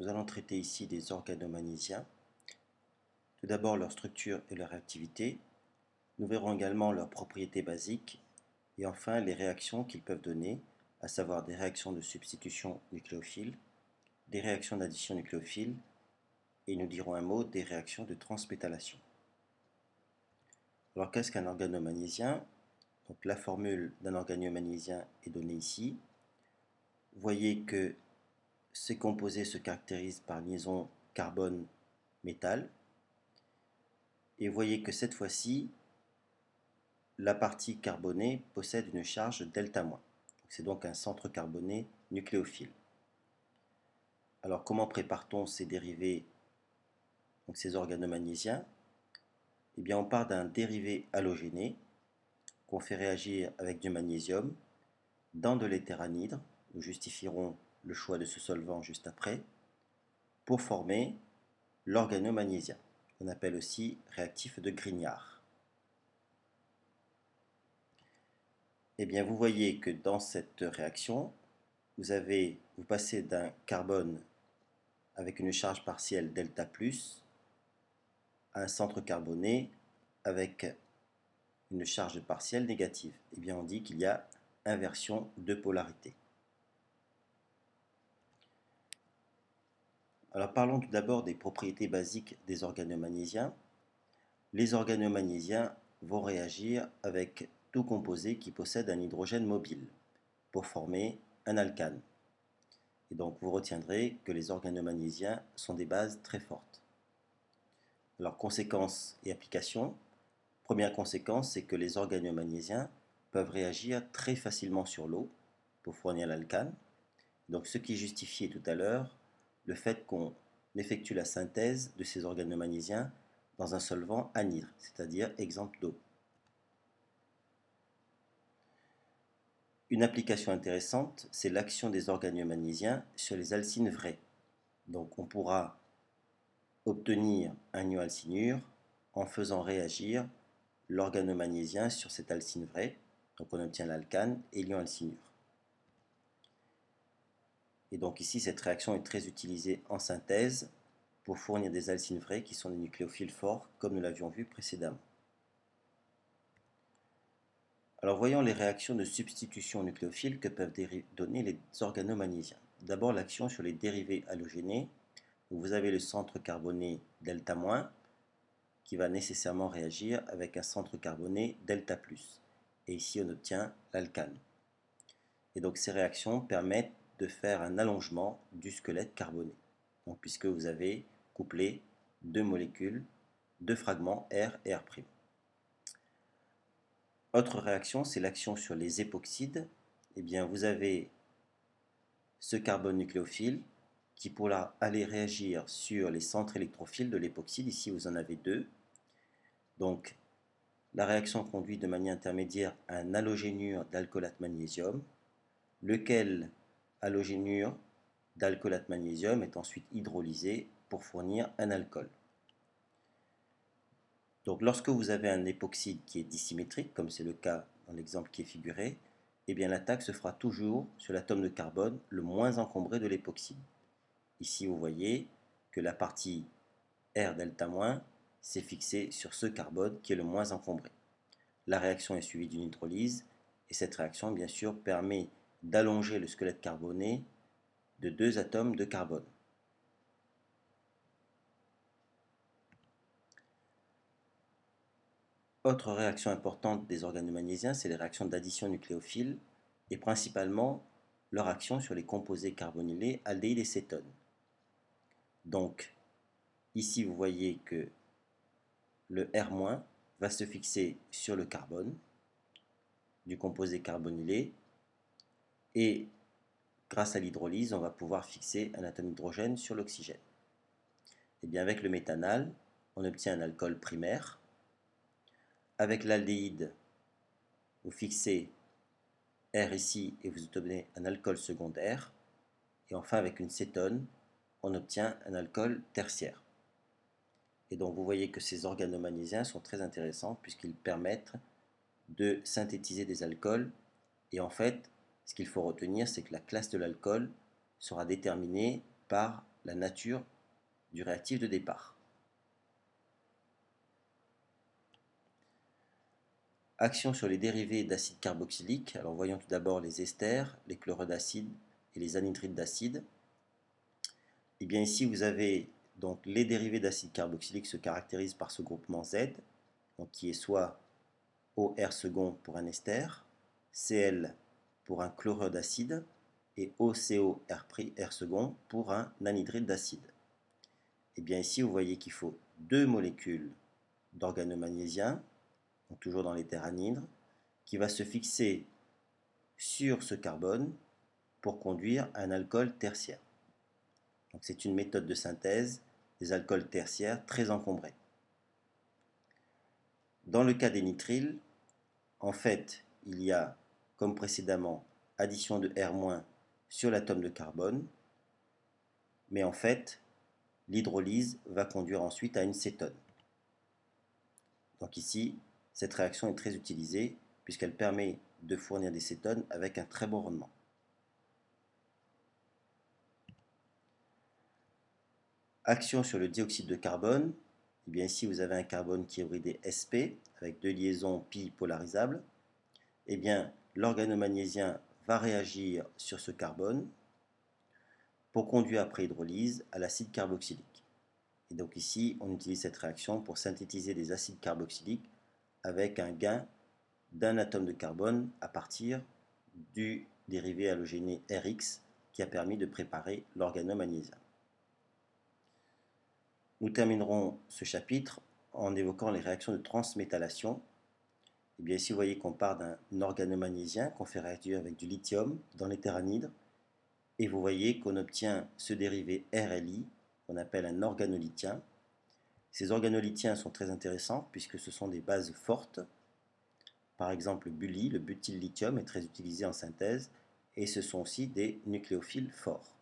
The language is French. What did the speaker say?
nous allons traiter ici des organomagnésiens. Tout d'abord leur structure et leur activité. Nous verrons également leurs propriétés basiques et enfin les réactions qu'ils peuvent donner, à savoir des réactions de substitution nucléophile, des réactions d'addition nucléophile et nous dirons un mot des réactions de transpétalation. Alors qu'est-ce qu'un organomagnésiens Donc la formule d'un organomagnésiens est donnée ici. Vous voyez que ces composés se caractérisent par liaison carbone-métal. Et vous voyez que cette fois-ci, la partie carbonée possède une charge delta-. C'est donc un centre carboné nucléophile. Alors comment prépare-t-on ces dérivés, donc ces organomagnésiens? Eh bien on part d'un dérivé halogéné qu'on fait réagir avec du magnésium dans de l'éther anhydre. Nous justifierons le choix de ce solvant juste après, pour former l'organomagnésia, qu'on appelle aussi réactif de Grignard. Eh bien, vous voyez que dans cette réaction, vous, avez, vous passez d'un carbone avec une charge partielle delta plus à un centre carboné avec une charge partielle négative. Eh bien, on dit qu'il y a inversion de polarité. Alors parlons tout d'abord des propriétés basiques des organomagnésiens. Les organomagnésiens vont réagir avec tout composé qui possède un hydrogène mobile pour former un alcane. Et donc vous retiendrez que les organomagnésiens sont des bases très fortes. Alors conséquences et applications. Première conséquence, c'est que les organomagnésiens peuvent réagir très facilement sur l'eau pour fournir l'alcane. Donc ce qui justifiait tout à l'heure le fait qu'on effectue la synthèse de ces organomagnésiens dans un solvant anhydre, c'est-à-dire exemple d'eau. Une application intéressante, c'est l'action des organomagnésiens sur les alcynes vraies. Donc on pourra obtenir un ion en faisant réagir l'organomagnésien sur cette alcyne vraie. Donc on obtient l'alcane et l'ion alcynure. Et donc ici, cette réaction est très utilisée en synthèse pour fournir des alcynes vraies qui sont des nucléophiles forts, comme nous l'avions vu précédemment. Alors voyons les réactions de substitution nucléophile que peuvent donner les organomagnésiens. D'abord l'action sur les dérivés halogénés, où vous avez le centre carboné delta- qui va nécessairement réagir avec un centre carboné delta+. Et ici on obtient l'alcane. Et donc ces réactions permettent de faire un allongement du squelette carboné. Donc, puisque vous avez couplé deux molécules, deux fragments R et R'. Autre réaction, c'est l'action sur les époxydes. Eh bien, vous avez ce carbone nucléophile qui pourra aller réagir sur les centres électrophiles de l'époxyde. Ici, vous en avez deux. Donc, la réaction conduit de manière intermédiaire à un halogénure d'alcoolate magnésium, lequel halogénure d'alcoolate magnésium est ensuite hydrolysé pour fournir un alcool. Donc lorsque vous avez un époxyde qui est dissymétrique, comme c'est le cas dans l'exemple qui est figuré, eh bien l'attaque se fera toujours sur l'atome de carbone le moins encombré de l'époxyde. Ici vous voyez que la partie R delta- s'est fixée sur ce carbone qui est le moins encombré. La réaction est suivie d'une hydrolyse et cette réaction bien sûr permet d'allonger le squelette carboné de deux atomes de carbone. Autre réaction importante des organomagnésiens, c'est les réactions d'addition nucléophile et principalement leur action sur les composés carbonylés aldéhyde et cétone. Donc, ici vous voyez que le R- va se fixer sur le carbone du composé carbonylé et grâce à l'hydrolyse, on va pouvoir fixer un atome d'hydrogène sur l'oxygène. Et eh bien avec le méthanal, on obtient un alcool primaire. Avec l'aldéhyde, vous fixez R ici et vous obtenez un alcool secondaire. Et enfin avec une cétone, on obtient un alcool tertiaire. Et donc vous voyez que ces organomagnésiens sont très intéressants puisqu'ils permettent de synthétiser des alcools. Et en fait, ce qu'il faut retenir, c'est que la classe de l'alcool sera déterminée par la nature du réactif de départ. Action sur les dérivés d'acide carboxylique. Alors voyons tout d'abord les esters, les chlorures d'acide et les anhydrides d'acide. Et eh bien ici vous avez donc les dérivés d'acide carboxylique se caractérisent par ce groupement Z, qui est soit OR second pour un ester, Cl pour un chlorure d'acide et OCO R', pour un anhydride d'acide. Et eh bien ici vous voyez qu'il faut deux molécules d'organomagnésiens toujours dans les terres qui va se fixer sur ce carbone pour conduire un alcool tertiaire. C'est une méthode de synthèse des alcools tertiaires très encombrés. Dans le cas des nitriles, en fait, il y a, comme précédemment, addition de R- sur l'atome de carbone, mais en fait, l'hydrolyse va conduire ensuite à une cétone. Donc ici, cette réaction est très utilisée puisqu'elle permet de fournir des cétones avec un très bon rendement. Action sur le dioxyde de carbone. Eh bien ici, vous avez un carbone qui est bridé sp avec deux liaisons pi polarisables. Eh bien, l'organomagnésiien va réagir sur ce carbone pour conduire après hydrolyse à l'acide carboxylique. Et donc ici, on utilise cette réaction pour synthétiser des acides carboxyliques avec un gain d'un atome de carbone à partir du dérivé halogéné Rx qui a permis de préparer l'organomagnésium. Nous terminerons ce chapitre en évoquant les réactions de transmétallation. Bien ici, vous voyez qu'on part d'un organomagnésien qu'on fait réagir avec du lithium dans l'éthéranhydre. Et vous voyez qu'on obtient ce dérivé RLI qu'on appelle un organolithien ces organolithiens sont très intéressants puisque ce sont des bases fortes. Par exemple, le bulli, le butyl lithium, est très utilisé en synthèse et ce sont aussi des nucléophiles forts.